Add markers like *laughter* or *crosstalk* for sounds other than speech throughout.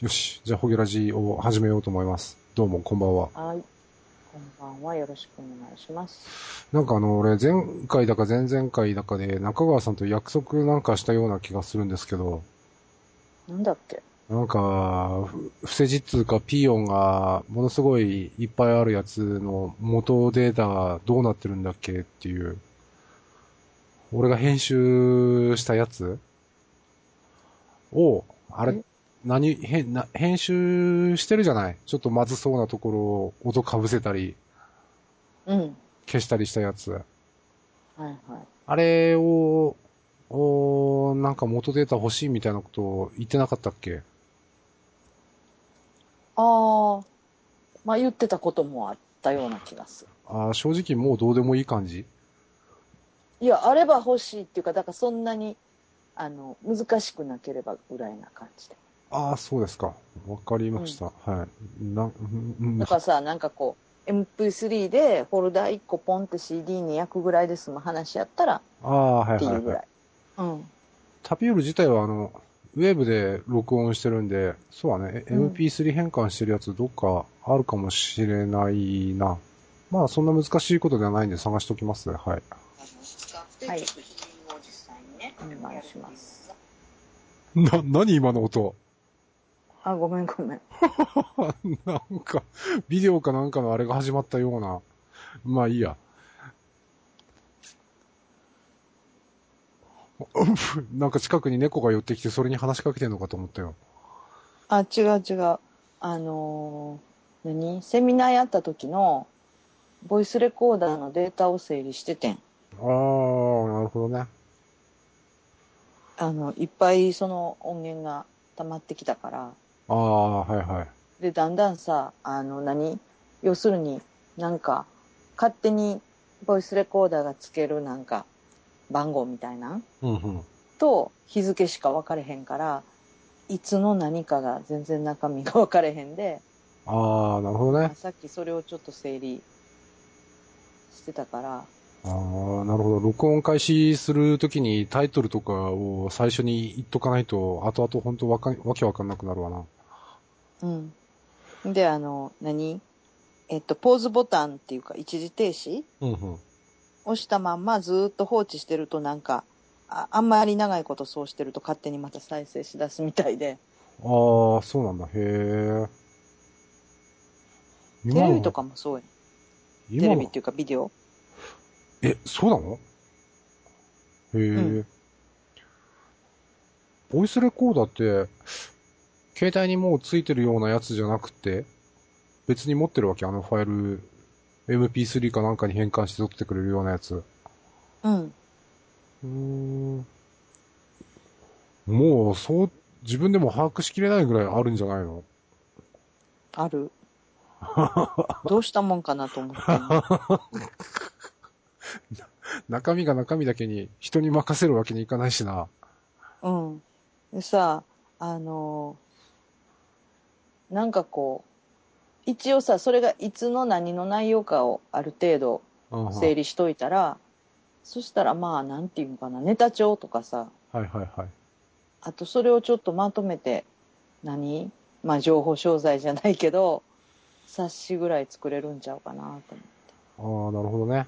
よし。じゃあ、ホゲラジを始めようと思います。どうも、こんばんは。はい。こんばんは。よろしくお願いします。なんかあの、俺、前回だか前々回だかで中川さんと約束なんかしたような気がするんですけど、なんだっけ？なんか、ふ不正実通かピーヨンがものすごいいっぱいあるやつの元データがどうなってるんだっけっていう、俺が編集したやつ？を、あれ？え、何、へな編集してるじゃない？ちょっとまずそうなところを音かぶせたり、うん。消したりしたやつ。はいはい。あれを、おなんか元データ欲しいみたいなこと言ってなかったっけ？ああ、まあ言ってたこともあったような気がする。あー正直もうどうでもいい感じ？いや、あれば欲しいっていうか、だからそんなに、あの、難しくなければぐらいな感じで。ああ、そうですか。わかりました。はい。な、うんうんだからさ、なんかこう、MP3 でフォルダ1個ポンって CD に焼くぐらいで済む話やったらああ、はいっていうぐらはいはい。い。うん。タピオール自体はあの、ウェブで録音してるんで、そうはね、うん MP3 変換してるやつどっかあるかもしれないな。まあ、そんな難しいことではないんで探しときますね。はい。はい。お願いします。な、何今の音？あ、ごめんごめん。*laughs* なんか、ビデオかなんかのあれが始まったような。まあいいや。*laughs* なんか近くに猫が寄ってきてそれに話しかけてんのかと思ったよ。あ、違う違う。あのー何？セミナーやった時の、ボイスレコーダーのデータを整理しててん。ああ、なるほどね。あの、いっぱいその音源が溜まってきたから。ああ、はいはい。で、だんだんさ、あの何、要するになんか、勝手にボイスレコーダーがつけるなんか、番号みたいな？んうんうん。と日付しか分かれへんから、いつの何かが全然中身が分かれへんで、ああ、なるほどね。さっきそれをちょっと整理してたから、ああ、なるほど。録音開始するときにタイトルとかを最初に言っとかないと、後々本当わかん、わけわかんなくなるわな。うん。で、あの、何？えっと、ポーズボタンっていうか、一時停止？うんうん。押したまんまずーっと放置してるとなんか、ああんまり長いことそうしてると勝手にまた再生しだすみたいで、ああ、そうなんだ。へえ。テレビとかもそうやん。今のテレビっていうかビデオえ、そうなの？へえ、うんボイスレコーダーって、携帯にもうついてるようなやつじゃなくて、別に持ってるわけあのファイル、MP3 かなんかに変換して取ってくれるようなやつ。うん。うーん。もう、そう、自分でも把握しきれないぐらいあるんじゃないの？ある。*laughs* どうしたもんかなと思って。*laughs* 中身が中身だけに人に任せるわけにいかないしな。うん。でさ、あのなんかこう、一応さ、それがいつの何の内容かをある程度うん整理しといたら、そしたらまあ、なんていうのかな、ネタ帳とかさ、はいはいはい。あとそれをちょっとまとめて、何？まあ情報商材じゃないけど、冊子ぐらい作れるんちゃうかなと思って。ああ、なるほどね。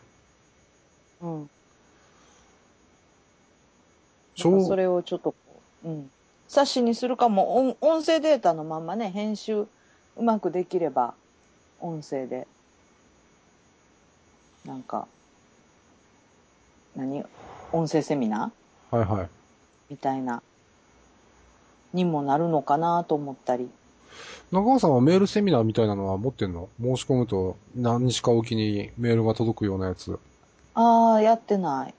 うん。ちょなんかそれをちょっとこう、うん。冊子にするかも、音音声データのまんまね、編集うまくできれば、音声で、なんか、何？音声セミナー？はいはい。みたいな、にもなるのかなと思ったり。中川さんはメールセミナーみたいなのは持ってんの？申し込むと何日かおきにメールが届くようなやつ。ああ、やってない。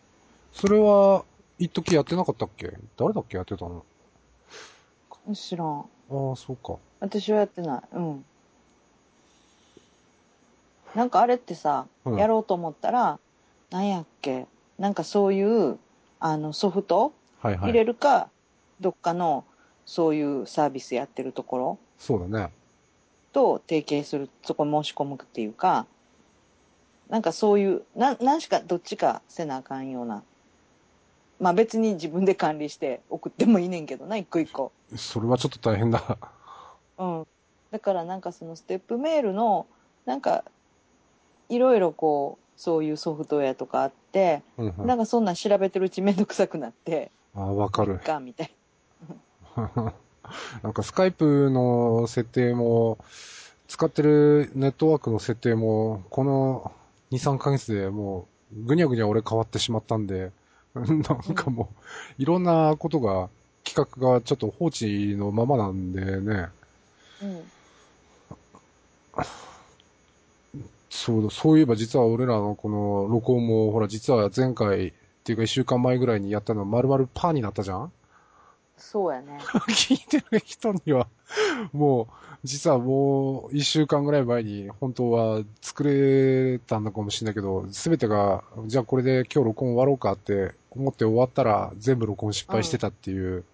それは、一時やってなかったっけ？誰だっけやってたの？知らん。ああ、そうか。私はやってない。うん。なんかあれってさ、うんやろうと思ったら、なんやっけ、なんかそういう、あの、ソフトはいはい。入れるか、どっかの、そういうサービスやってるところそうだね。と提携する、そこ申し込むっていうか、なんかそういう、な、なんしかどっちかせなあかんような。まあ別に自分で管理して送ってもいいねんけどな、一個一個。それはちょっと大変だ。うん。だからなんかそのステップメールの、なんか、いろいろこう、そういうソフトウェアとかあって、うんうんなんかそんなん調べてるうちめんどくさくなって、ああ、わかる。か、みたい *laughs* なんかスカイプの設定も、使ってるネットワークの設定も、この2、3ヶ月でもう、ぐにゃぐにゃ俺変わってしまったんで、*laughs* なんかもう、いろんなことが、企画がちょっと放置のままなんでね、うん。そう、そういえば実は俺らのこの録音も、ほら実は前回っていうか一週間前ぐらいにやったの丸々パーになったじゃん？そうやね。*laughs* 聞いてる人には、もう、実はもう一週間ぐらい前に本当は作れたんだかもしれないけど、すべてが、じゃあこれで今日録音終わろうかって思って終わったら全部録音失敗してたっていう、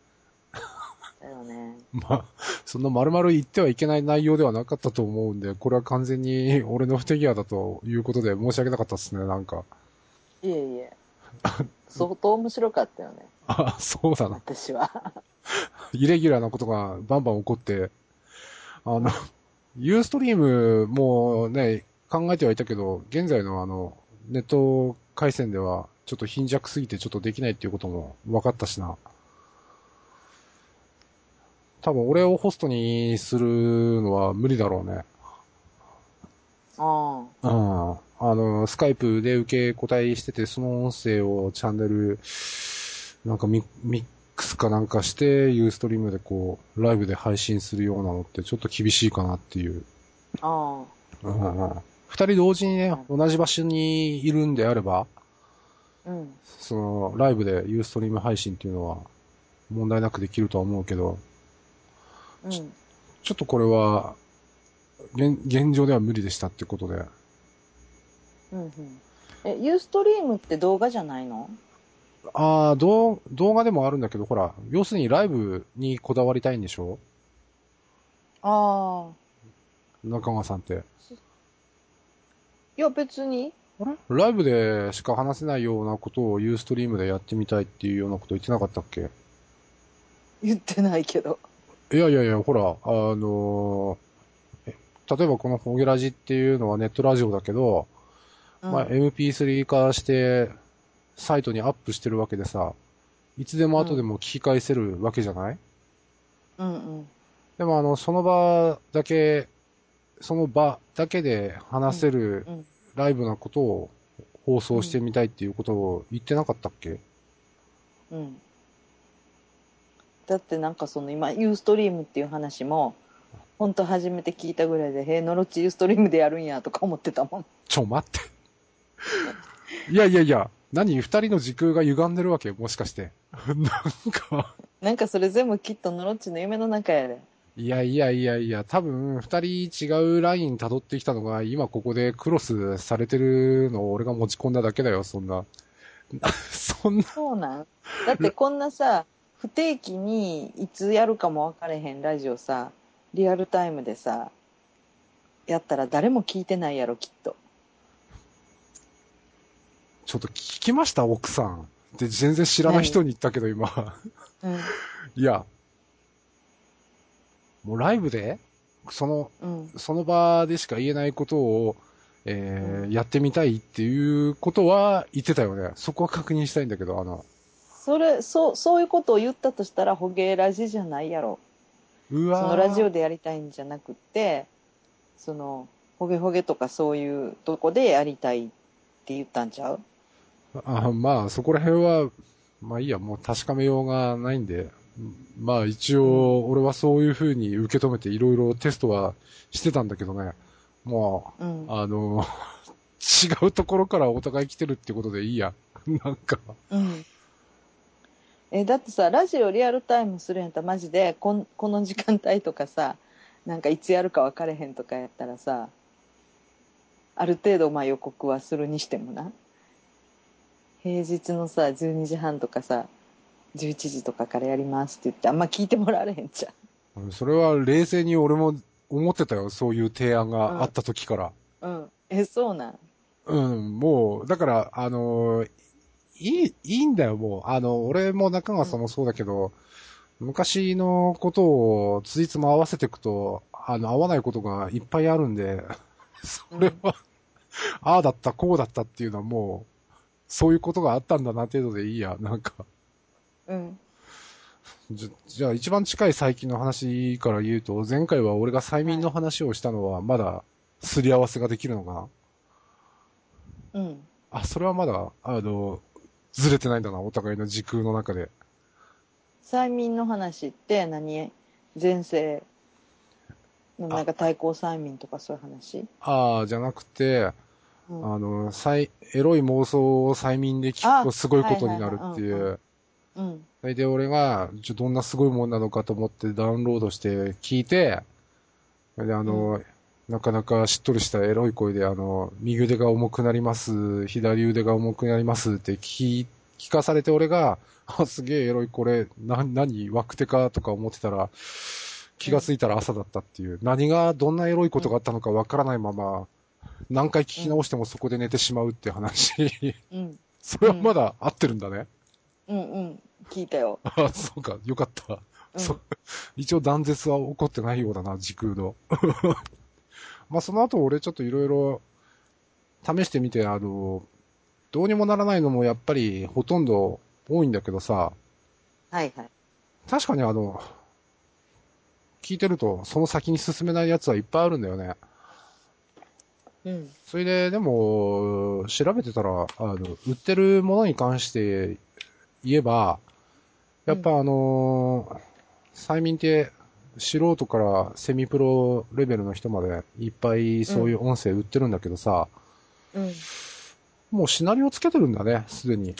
だよね。*laughs* まあ、そんな丸々言ってはいけない内容ではなかったと思うんで、これは完全に俺の不手際だということで申し訳なかったですね、なんか。いえいえ。相当面白かったよね。あ、そうだな。私は。イレギュラーなことがバンバン起こって、あの、ユーストリームもね、考えてはいたけど、現在のあの、ネット回線では、ちょっと貧弱すぎてちょっとできないっていうことも分かったしな。多分俺をホストにするのは無理だろうね。あうん。あの、スカイプで受け答えしてて、その音声をチャンネル、なんかミミックスかなんかして、ユーストリームでこう、ライブで配信するようなのってちょっと厳しいかなっていう。あ。あうんうん。二人同時にね、同じ場所にいるんであれば、あ。うん。その、ライブでユーストリーム配信っていうのは、問題なくできるとは思うけど、うん。ちょっとこれは、現現状では無理でしたってことで。うんうん。え、ユーストリームって動画じゃないの？ああ、動動画でもあるんだけど、ほら、要するにライブにこだわりたいんでしょ？ああ。中川さんって。いや、別に。あれ？ライブでしか話せないようなことをユーストリームでやってみたいっていうようなこと言ってなかったっけ？言ってないけど。いやいやいや、ほら、あのーえ例えばこのホゲラジっていうのはネットラジオだけど、うん、まあ、MP3 化して、サイトにアップしてるわけでさ、いつでも後でも聞き返せるわけじゃない、うんうん。でもあの、その場だけ、その場だけで話せるうん。ライブなことを放送してみたいっていうことを言ってなかったっけ、うん。だってなんかその今、ユーストリームっていう話も、本当初めて聞いたぐらいで、へえ、ノロッチユーストリームでやるんやとか思ってたもん。ちょ、待って。いやいやいや、何二人の時空が歪んでるわけもしかして。*laughs* なんか、なんかそれ全部きっとノロッチの夢の中やで。いやいやいやいや、多分二人違うライン辿ってきたのが、今ここでクロスされてるのを俺が持ち込んだだけだよ、そんな。*laughs* そんな、そうなん？だってこんなさ、不定期にいつやるかも分かれへんラジオさ、リアルタイムでさ、やったら誰も聞いてないやろ、きっと。ちょっと聞きました、奥さん。で、全然知らない人に言ったけど、今。うん。いや、もうライブで、その、うん。その場でしか言えないことを、えーうんやってみたいっていうことは言ってたよね。そこは確認したいんだけど、あの、それ、そう、そういうことを言ったとしたら、ホゲラジじゃないやろ。うわーそのラジオでやりたいんじゃなくって、その、ホゲホゲとかそういうとこでやりたいって言ったんちゃう？あまあ、そこら辺は、まあいいや、もう確かめようがないんで、まあ一応、俺はそういう風に受け止めていろいろテストはしてたんだけどね、もうんう、。あの、*laughs* 違うところからお互い来てるってことでいいや。*laughs* なんか、うん。え、だってさ、ラジオリアルタイムするんやったらマジで、こん、この時間帯とかさ、なんかいつやるか分かれへんとかやったらさ、ある程度まあ予告はするにしてもな。平日のさ、12時半とかさ、11時とかからやりますって言ってあんま聞いてもらわれへんじそれは冷静に俺も思ってたよ、そういう提案があった時から。ゃん。うん。え、そうなん？うん、もう、だから、あの、いい、いいんだよ、もう。あの、俺も中川さんもそうだけど、昔のことをついつも合わせていくと、あの、合わないことがいっぱいあるんで、それは、ああだった、こうだったっていうのはもう、そういうことがあったんだな程度でいいや、なんか。うん。じゃ、じゃあ一番近い最近の話から言うと、前回は俺が催眠の話をしたのは、まだ、すり合わせができるのかな？うん。あ、それはまだ、あの、ずれてないんだな、お互いの時空の中で。催眠の話って何？前世のなんか対抗催眠とかそういう話？ああ、じゃなくて、うん。あの、最、エロい妄想を催眠で聞くとあすごいことになるっていう。うん。それで俺が、どんなすごいもんなのかと思ってダウンロードして聞いて、であの、なかなかしっとりしたエロい声で、あの、右腕が重くなります、左腕が重くなりますって聞聞かされて俺が、あ、すげえエロいこれ、な、何、ワクテかとか思ってたら、気がついたら朝だったっていう、何が、どんなエロいことがあったのかわからないまま、何回聞き直してもそこで寝てしまうって話。うん。それはまだ合ってるんだね。うんうん。聞いたよ。あ、そうか、よかった。うんそ一応断絶は起こってないようだな、時空の。*laughs* まあその後俺ちょっといろいろ試してみて、あの、どうにもならないのもやっぱりほとんど多いんだけどさ、はいはい。確かにあの、聞いてるとその先に進めないやつはいっぱいあるんだよね。うん。それで、でも、調べてたら、あの、売ってるものに関して言えば、やっぱあの、催眠って素人からセミプロレベルの人までいっぱいそういう音声売ってるんだけどさ、うん。もうシナリオつけてるんだね、すでに。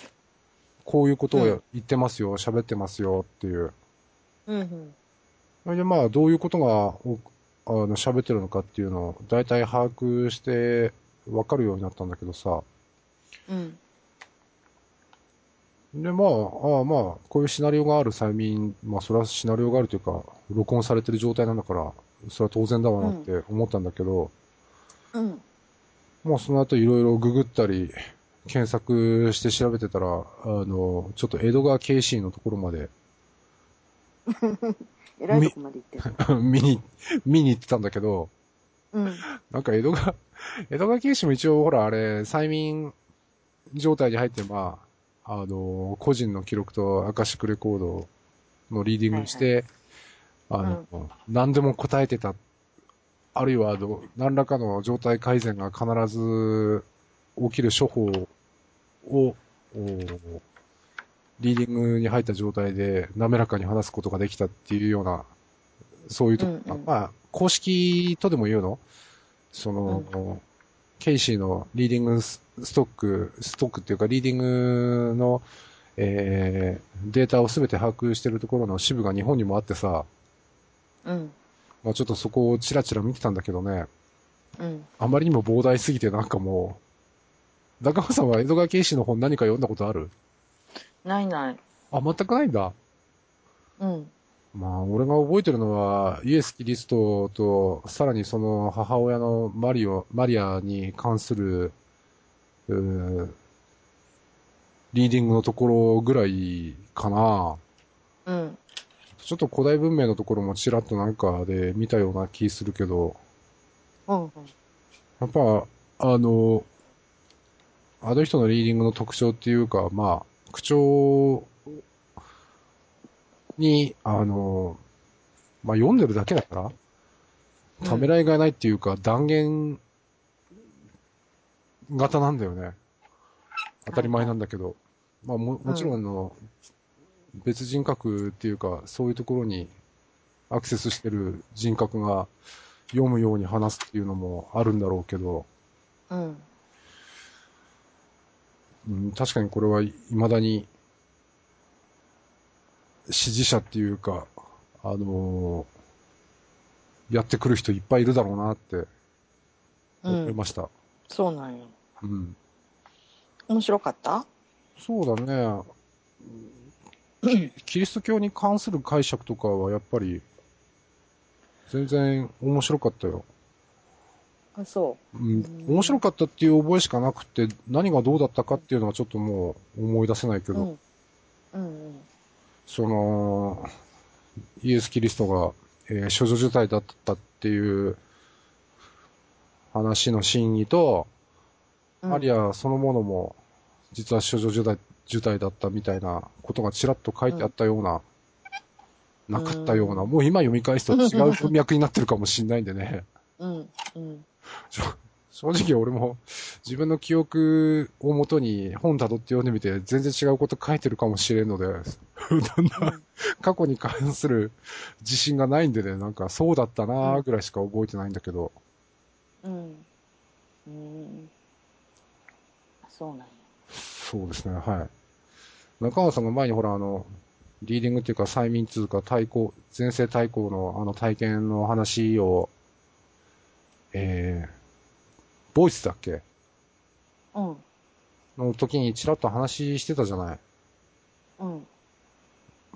こういうことを言ってますよ、喋ってますよっていう。うんうん。それでまあ、どういうことがおあの喋ってるのかっていうのを大体把握してわかるようになったんだけどさ。うん。で、まあ、ああまあ、こういうシナリオがある催眠、まあ、それはシナリオがあるというか、録音されてる状態なんだから、それは当然だわなって思ったんだけど、うん。まあ、その後いろいろググったり、検索して調べてたら、あの、ちょっと江戸川慶心のところまで *laughs* えらいとこまで行ってる。*laughs* 見に、見に行ってたんだけど、うん。なんか江戸川、江戸川慶心も一応ほらあれ、催眠状態に入って、まあ、あの、個人の記録とアカシックレコードのリーディングにして、あの、何でも答えてた。あるいは、あの、何らかの状態改善が必ず起きる処方を、おリーディングに入った状態で滑らかに話すことができたっていうような、そういうとこ、うんうんまあ、公式とでも言うの？その、ケイシーのリーディングスストック、ストックっていうか、リーディングの、えー、データをすべて把握してるところの支部が日本にもあってさ、うん。まあちょっとそこをチラチラ見てたんだけどね、うん。あまりにも膨大すぎてなんかもう、中川さんは江戸川慶史の本何か読んだことある？ないない。あ、全くないんだ。うん。まあ、俺が覚えてるのは、イエス・キリストと、さらにその母親のマリオ、マリアに関する、うーリーディングのところぐらいかな。うん。ちょっと古代文明のところもちらっとなんかで見たような気するけど、うん。うん。やっぱ、あの、あの人のリーディングの特徴っていうか、まあ、口調に、あの、まあ、読んでるだけだから、ためらいがないっていうか、断言型なんだよね。当たり前なんだけど。まあも、もちろんあの、別人格っていうか、そういうところにアクセスしてる人格が読むように話すっていうのもあるんだろうけど、うん。うん、確かにこれは未だに支持者っていうか、あのーやってくる人いっぱいいるだろうなってうん。思いました。そうなんよ。うん。面白かった？そうだね。キ *clears throat* キリスト教に関する解釈とかはやっぱり全然面白かったよ。あ、そうんうん、面白かったっていう覚えしかなくて、何がどうだったかっていうのはちょっともう思い出せないけう。ど、うん。うんうん。その、イエス・キリストが、えー、処女受胎だったっていう話の真意と、うんアリアそのものも、実は処女受胎受胎だったみたいなことがちらっと書いてあったような、なかったような、うんもう今読み返すと違う文脈になってるかもしんないんでね。うん。うん。正直俺も自分の記憶をもとに本辿って読んでみて全然違うこと書いてるかもしれんので、だんだん過去に関する自信がないんでね、なんかそうだったなーぐらいしか覚えてないんだけど、うん。うん。そうなんや。そうですね、はい。中川さんが前にほらあの、リーディングっていうか催眠通か対抗、前世対抗のあの体験の話を、えー、ボイスだっけ？うん。の時にちらっと話してたじゃない？うん。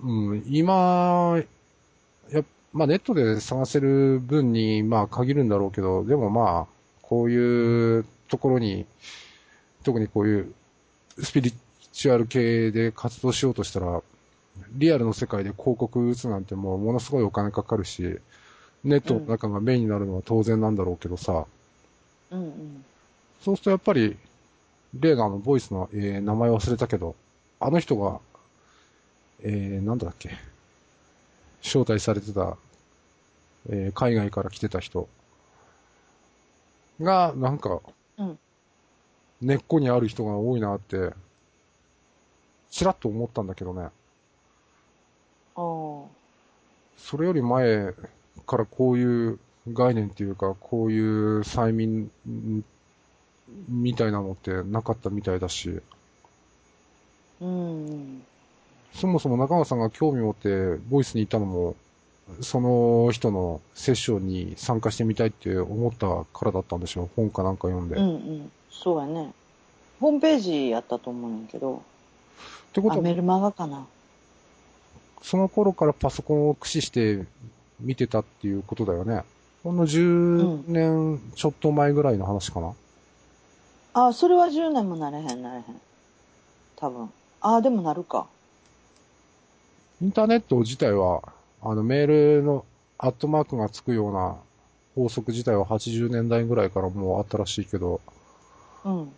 うん、今、や、まあネットで探せる分に、まあ限るんだろうけど、でもまあ、こういうところに、特にこういうスピリチュアル系で活動しようとしたら、リアルの世界で広告打つなんてもうものすごいお金かかるし、ネットの中がメインになるのは当然なんだろうけどさ、うん。うん。そうするとやっぱり、レーガーのボイスの、えー名前忘れたけど、あの人が、えー、なんだっけ、招待されてた、えー海外から来てた人が、なんか、うん根っこにある人が多いなって、ちらっと思ったんだけどね。ああ。それより前からこういう概念っていうか、こういう催眠んみたいなのってなかったみたいだし、うん。そもそも中川さんが興味を持ってボイスに行ったのも、その人のセッションに参加してみたいって思ったからだったんでしょう。本かなんか読んで。うんうっん。そうやね。ホームページやったと思うんやけど、あ、てことは、メルマガかな。その頃からパソコンを駆使して見てたっていうことだよね。ほんの10年ちょっと前ぐらいの話かな。あ、それは10年もなれへん、なれへん。多分。あ、でもなるか。インターネット自体は、あのメールのアットマークがつくような法則自体は80年代ぐらいからもうあったらしいけど、うん。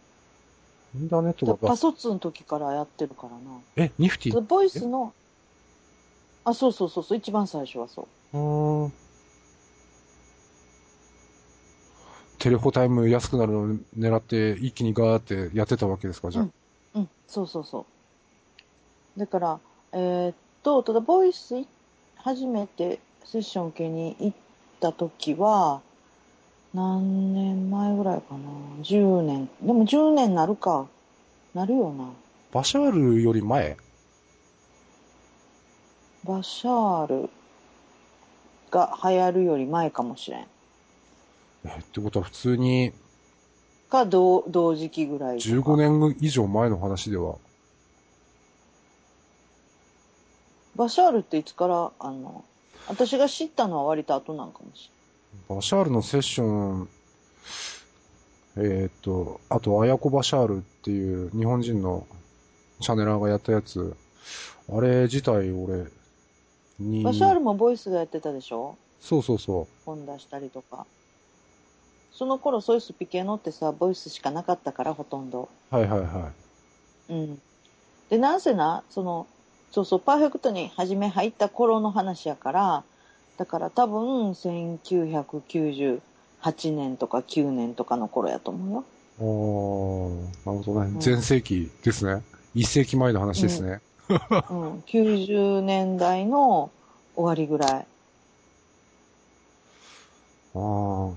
インターネットだがパソツの時からやってるからな。え、ニフティ？ボイスの、あ、そうそうそうそう、一番最初はそう。うーんテレホタイム安くなるのを狙って一気にガーってやってたわけですか、じゃあ。うん、そうそうそう。だから、えーっと、ただ、ボイスい初めてセッション受けに行った時は、何年前ぐらいかな？10年。でも10年なるか。なるよな。バシャールより前？バシャールが流行るより前かもしれん。えってことは普通にか、同同時期ぐらいとか。15年以上前の話では。バシャールっていつから、あの、私が知ったのは割と後なんかもしバシャールのセッション、えーっと、あと、アヤコバシャールっていう日本人のチャネラーがやったやつ、あれ自体俺に。バシャールもボイスがやってたでしょ？そうそうそ本出したりとか。その頃そういうスピ系のってさ、ボイスしかなかったから、ほとんど。う。はいはいはうん。で、なんせな、その、そうそう、パーフェクトに初め入った頃の話やから、だから多分、1998年とか9年とかの頃やと思うよ。い。あー、なるほどねう。ん前世紀ですね。一世紀前の話ですね。うん。90年代の終わりぐらい。*laughs* あー、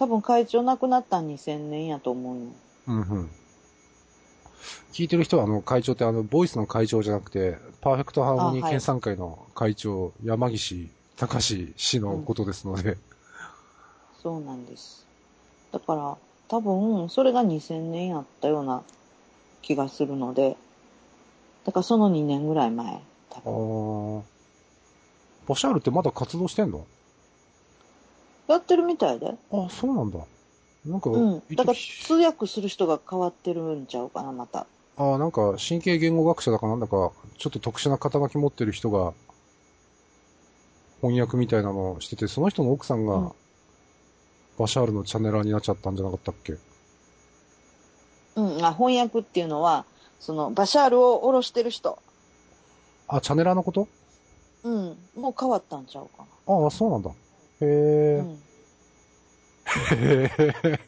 多分会長亡くなったん2000年やと思うよ。うんうん。聞いてる人は、あの、会長ってあの、ボイスの会長じゃなくて、パーフェクトハーモニー研鑽会の会長、山岸隆氏のことですので、そうなんです。だから、多分、それが2000年やったような気がするので、だからその2年ぐらい前、多あ分。ー。バシャールってまだ活動してんの？やってるみたいで。あ、そうなんだ。なんか、うん。だから一通訳する人が変わってるんちゃうかな、また。あなんか、神経言語学者だかなんだか、ちょっと特殊な肩書き持ってる人が、翻訳みたいなのをしてて、その人の奥さんが、うんバシャールのチャネラーになっちゃったんじゃなかったっけ？うん、あ翻訳っていうのは、その、バシャールを下ろしてる人。あ、チャネラーのこと？うん、もう変わったんちゃうかああ、そうなんだ。な。へえ。うん。へえ。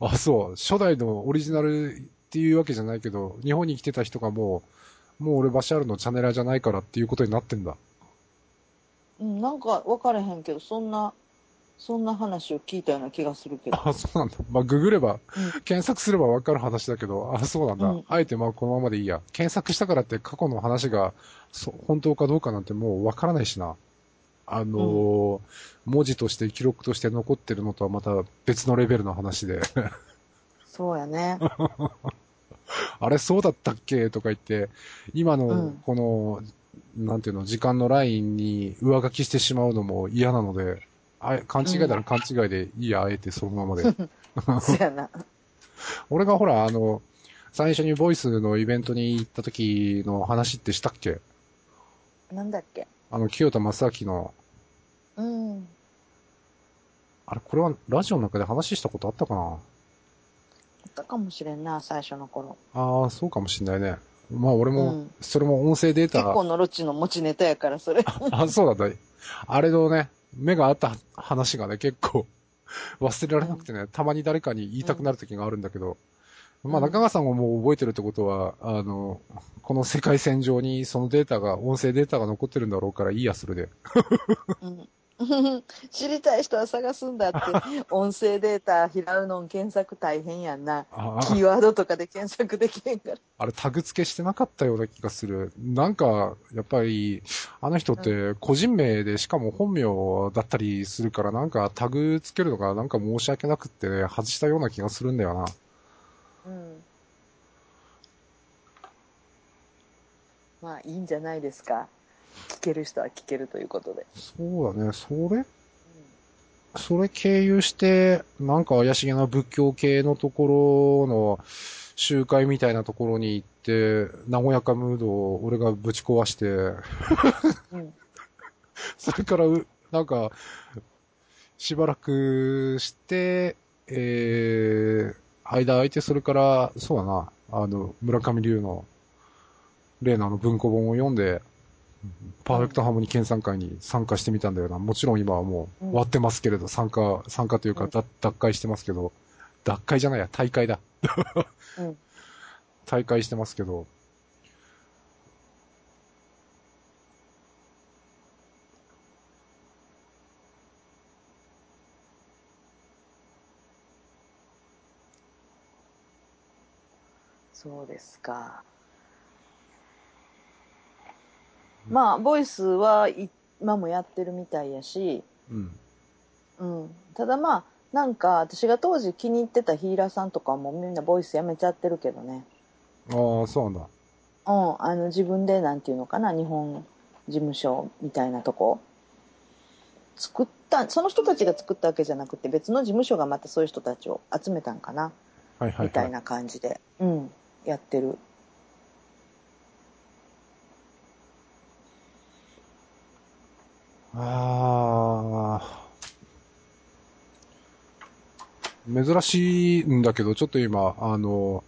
あ、そう。初代のオリジナルっていうわけじゃないけど、日本に来てた人がもう、もう俺バシャールのチャネラーじゃないからっていうことになってんだ。うん、なんか分からへんけど、そんな、そんな話を聞いたような気がするけど。あ、そうなんだ。まあ、ググれば、うん検索すればわかる話だけど、あ、そうなんだ。うんあえてまあこのままでいいや。検索したからって過去の話が、そ本当かどうかなんてもうわからないしな。あのー文字として記録として残ってるのとはまた別のレベルの話で、そうやね。*laughs* あれそうだったっけとか言って、今のうんこの、なんていうの、時間のラインに上書きしてしまうのも嫌なので、あ勘違いなら勘違いでいいや、あえてそのままで。*laughs* そうやな。*laughs* 俺がほら、あの、最初にボイスのイベントに行った時の話ってしたっけ？なんだっけ？あの、清田正明の、うん。あれ、これはラジオの中で話したことあったかな？あったかもしれんな、最初の頃。ああ、そうかもしんないね。まあ俺も、うんそれも音声データ結構のロッチの持ちネタやから、それ。あ、そうなんだ。あれのね、目があった話がね、結構忘れられなくてね、たまに誰かに言いたくなる時があるんだけど、まあうん中川さんももう覚えてるってことは、あの、この世界線上にそのデータが、音声データが残ってるんだろうからいいや、それで。うん *laughs* 知りたい人は探すんだって、音声データ拾うの検索大変やんな。あキーワードとかで検索できへんから。あれタグ付けしてなかったような気がする。なんか、やっぱり、あの人って個人名でしかも本名だったりするから、なんかタグ付けるのがなんか申し訳なくって外したような気がするんだよな。うん。まあいいんじゃないですか。聞ける人は聞けるということで。そうだね、それ？それ経由して、なんか怪しげな仏教系のところの集会みたいなところに行って、和やかムードを俺がぶち壊して、うん。*laughs* それからう、なんか、しばらくして、えー、間空いて、それから、そうだな、あの、村上龍の、例のあの文庫本を読んで、パーフェクトハーモニー研鑽会に参加してみたんだよな。もちろん今はもううん終わってますけれど、参加、参加というか、うん脱脱会してますけど、脱会じゃないや、大会だ。うん。*laughs* 大会してますけど、そうですか。まあ、ボイスはい今もやってるみたいやし、うん。うん。ただまあ、なんか私が当時気に入ってたヒーラーさんとかもみんなボイスやめちゃってるけどね。ああ、そうなんだ。うん。あの自分でなんていうのかな、日本事務所みたいなとこ。作った、その人たちが作ったわけじゃなくて別の事務所がまたそういう人たちを集めたんかな。はいはい、はい。みたいな感じで。うん。やってる。ああ。珍しいんだけど、ちょっと今、あの、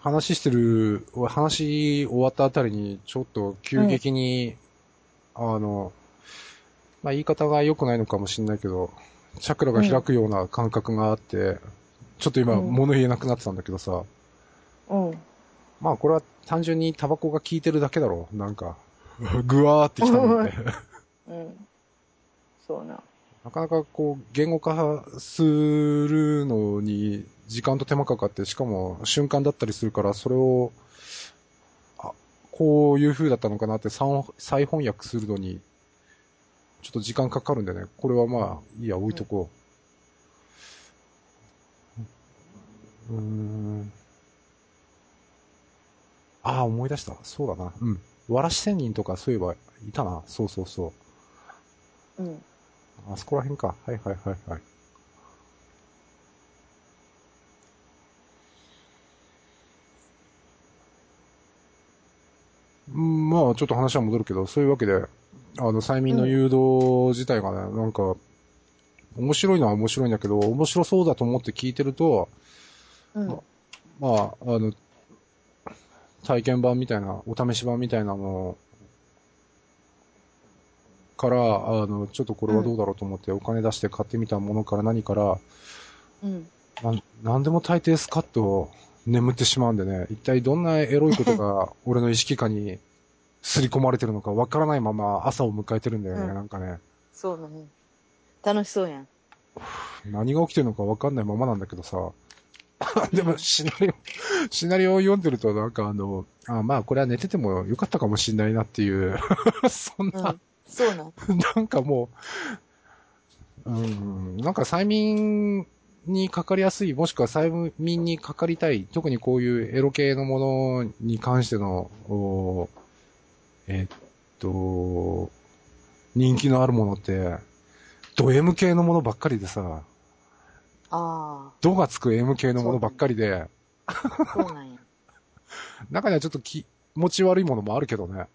話してる、話終わったあたりに、ちょっと急激に、あの、まあ、言い方が良くないのかもしれないけど、チャクラが開くような感覚があって、ちょっと今、うん物言えなくなってたんだけどさ、うん。まあこれは単純にタバコが効いてるだけだろう。なんか、*laughs* ぐわーってきたのって。うん。そうな。なかなかこう、言語化するのに時間と手間かかって、しかも瞬間だったりするから、それを、あ、こういう風だったのかなって再再翻訳するのに、ちょっと時間かかるんでね。これはまあ、いいや、置いとこう。うーん。ああ、思い出した。そうだな。うん。わらし仙人とかそういえばいたな。そうそうそう。うん。あそこら辺か。はいはいはいはい。うんまあ、ちょっと話は戻るけど、そういうわけで、あの、催眠の誘導自体がね、なんか、面白いのは面白いんだけど、面白そうだと思って聞いてると、うん。まあ、あの、体験版みたいな、お試し版みたいなのから、あの、ちょっとこれはどうだろうと思ってお金出して買ってみたものから何から、うん。なんなんでも大抵スカッと眠ってしまうんでね、一体どんなエロいことが俺の意識下に刷り込まれてるのかわからないまま朝を迎えてるんだよね、うんなんかね。そうだね。楽しそうやん。何が起きてるのかわかんないままなんだけどさ。*laughs* でもシナリオ、シナリオを読んでるとなんかあの、あまあこれは寝ててもよかったかもしんないなっていう、*laughs* そんな、うん。そうなん。なんかもう、うん、なんか催眠にかかりやすい、もしくは催眠にかかりたい、特にこういうエロ系のものに関しての、おえっと、人気のあるものって、ド M 系のものばっかりでさ、あドがつく M 系のものばっかりで、あ、そうなんや。*laughs* 中にはちょっと気持ち悪いものもあるけどね、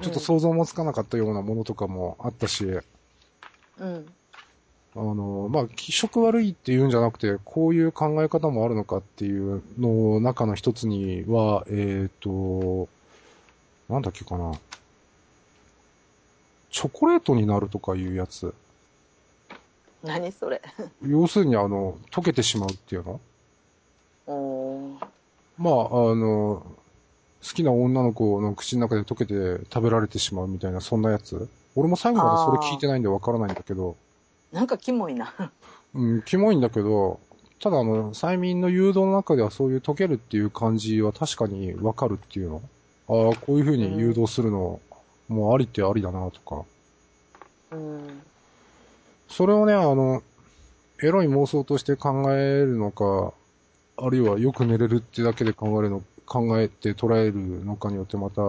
ちょっと想像もつかなかったようなものとかもあったし、うん。あの、まあ、気色悪いっていうんじゃなくて、こういう考え方もあるのかっていうの中の一つには、えっ、と、なんだっけかな。チョコレートになるとかいうやつ。何それ。要するに、あの、溶けてしまうっていうの？おー。まあ、あの、好きな女の子の口の中で溶けて食べられてしまうみたいな、そんなやつ俺も最後までそれ聞いてないんでわからないんだけど、なんかキモいな。うん、キモいんだけど、ただあの、催眠の誘導の中ではそういう溶けるっていう感じは確かにわかるっていうの。ああ、こういう風に誘導するの、もうありってありだなとか。うん。それをね、あの、エロい妄想として考えるのか、あるいはよく寝れるってだけで考えるの、考えて捉えるのかによってまた、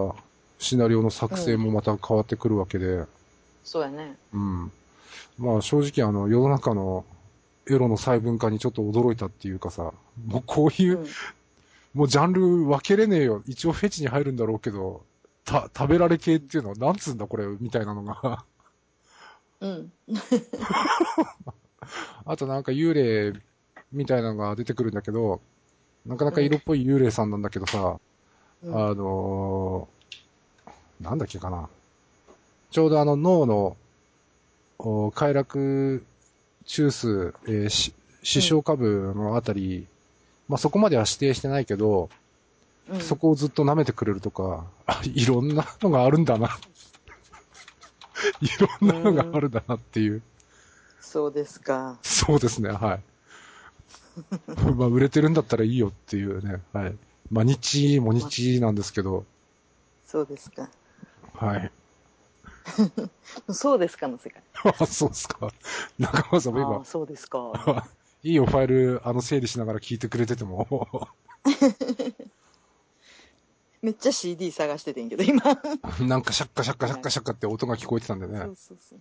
シナリオの作成もまた変わってくるわけで、そうやね。うん。まあ正直あの、世の中のエロの細分化にちょっと驚いたっていうかさ、もうこういうう、ん。もうジャンル分けれねえよ。一応フェチに入るんだろうけど、た、食べられ系っていうのはなんつうんだこれ、みたいなのが。うん。*laughs* あとなんか幽霊みたいなのが出てくるんだけど、なかなか色っぽい幽霊さんなんだけどさ、うんあのーなんだっけかな。ちょうどあの脳の、お快楽中枢、えーし、視床下部のあたり、まあ、そこまでは指定してないけど、うんそこをずっと舐めてくれるとか、あ *laughs* いろんなのがあるんだな。*laughs* いろんなのがあるんだなっていう。そうですか。そうですね、はい。*laughs* まあ、売れてるんだったらいいよっていうね、はい。まあ、日も日なんですけど、そうですか。はい。そうですかの世界。あ、そうですか。中川さんも今ああ、、そうですか。いいよ、ファイル、あの、整理しながら聞いてくれてても、めっちゃ CD 探しててんけど、今。*laughs* なんかシャッカシャッカシャッカシャッカって音が聞こえてたんでねそう。そうそう。